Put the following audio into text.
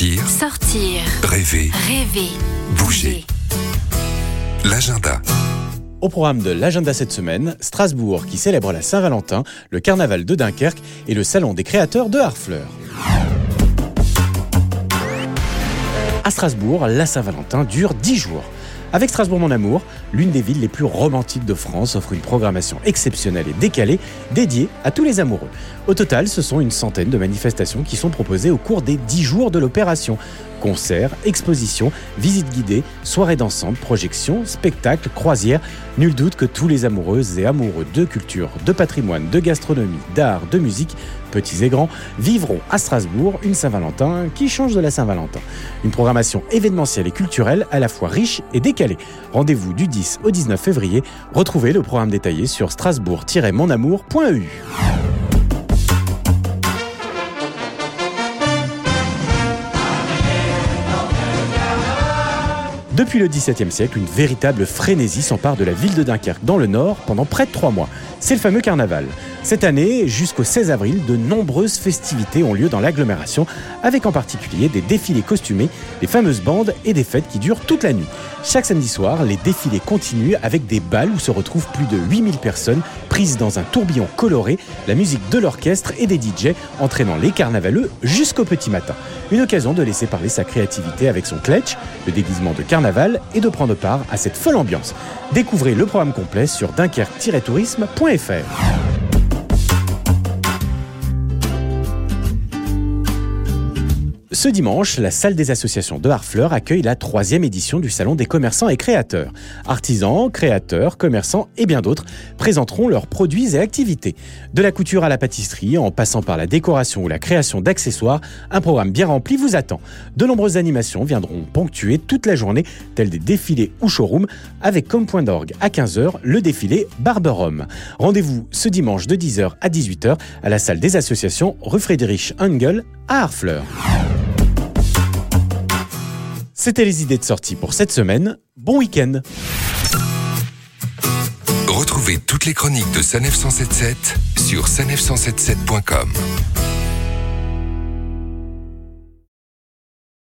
Sortir, Sortir, rêver, rêver, bouger. L'agenda. Au programme de l'agenda cette semaine, Strasbourg qui célèbre la Saint-Valentin, le carnaval de Dunkerque et le salon des créateurs de Harfleur. À Strasbourg, la Saint-Valentin dure 10 jours. Avec Strasbourg mon amour, l'une des villes les plus romantiques de France offre une programmation exceptionnelle et décalée dédiée à tous les amoureux. Au total, ce sont une centaine de manifestations qui sont proposées au cours des 10 jours de l'opération. Concerts, expositions, visites guidées, soirées dansante, projections, spectacles, croisières. Nul doute que tous les amoureuses et amoureux de culture, de patrimoine, de gastronomie, d'art, de musique, petits et grands, vivront à Strasbourg une Saint-Valentin qui change de la Saint-Valentin. Une programmation événementielle et culturelle à la fois riche et décalée. Rendez-vous du 10 au 19 février. Retrouvez le programme détaillé sur strasbourg-monamour.eu. Depuis le XVIIe siècle, une véritable frénésie s'empare de la ville de Dunkerque dans le nord pendant près de trois mois. C'est le fameux carnaval. Cette année, jusqu'au 16 avril, de nombreuses festivités ont lieu dans l'agglomération, avec en particulier des défilés costumés, des fameuses bandes et des fêtes qui durent toute la nuit. Chaque samedi soir, les défilés continuent avec des balles où se retrouvent plus de 8000 personnes dans un tourbillon coloré, la musique de l'orchestre et des DJ entraînant les carnavaleux jusqu'au petit matin. Une occasion de laisser parler sa créativité avec son kletch, le déguisement de carnaval, et de prendre part à cette folle ambiance. Découvrez le programme complet sur dunkerque-tourisme.fr. Ce dimanche, la salle des associations de Harfleur accueille la troisième édition du Salon des commerçants et créateurs. Artisans, créateurs, commerçants et bien d'autres présenteront leurs produits et activités. De la couture à la pâtisserie, en passant par la décoration ou la création d'accessoires, un programme bien rempli vous attend. De nombreuses animations viendront ponctuer toute la journée, telles des défilés ou showrooms, avec comme point d'orgue à 15h le défilé Barberum. Rendez-vous ce dimanche de 10h à 18h à la salle des associations rue Friedrich Engel à Harfleur. C'était les idées de sortie pour cette semaine. Bon week-end Retrouvez toutes les chroniques de Sanef 177 sur sanef177.com.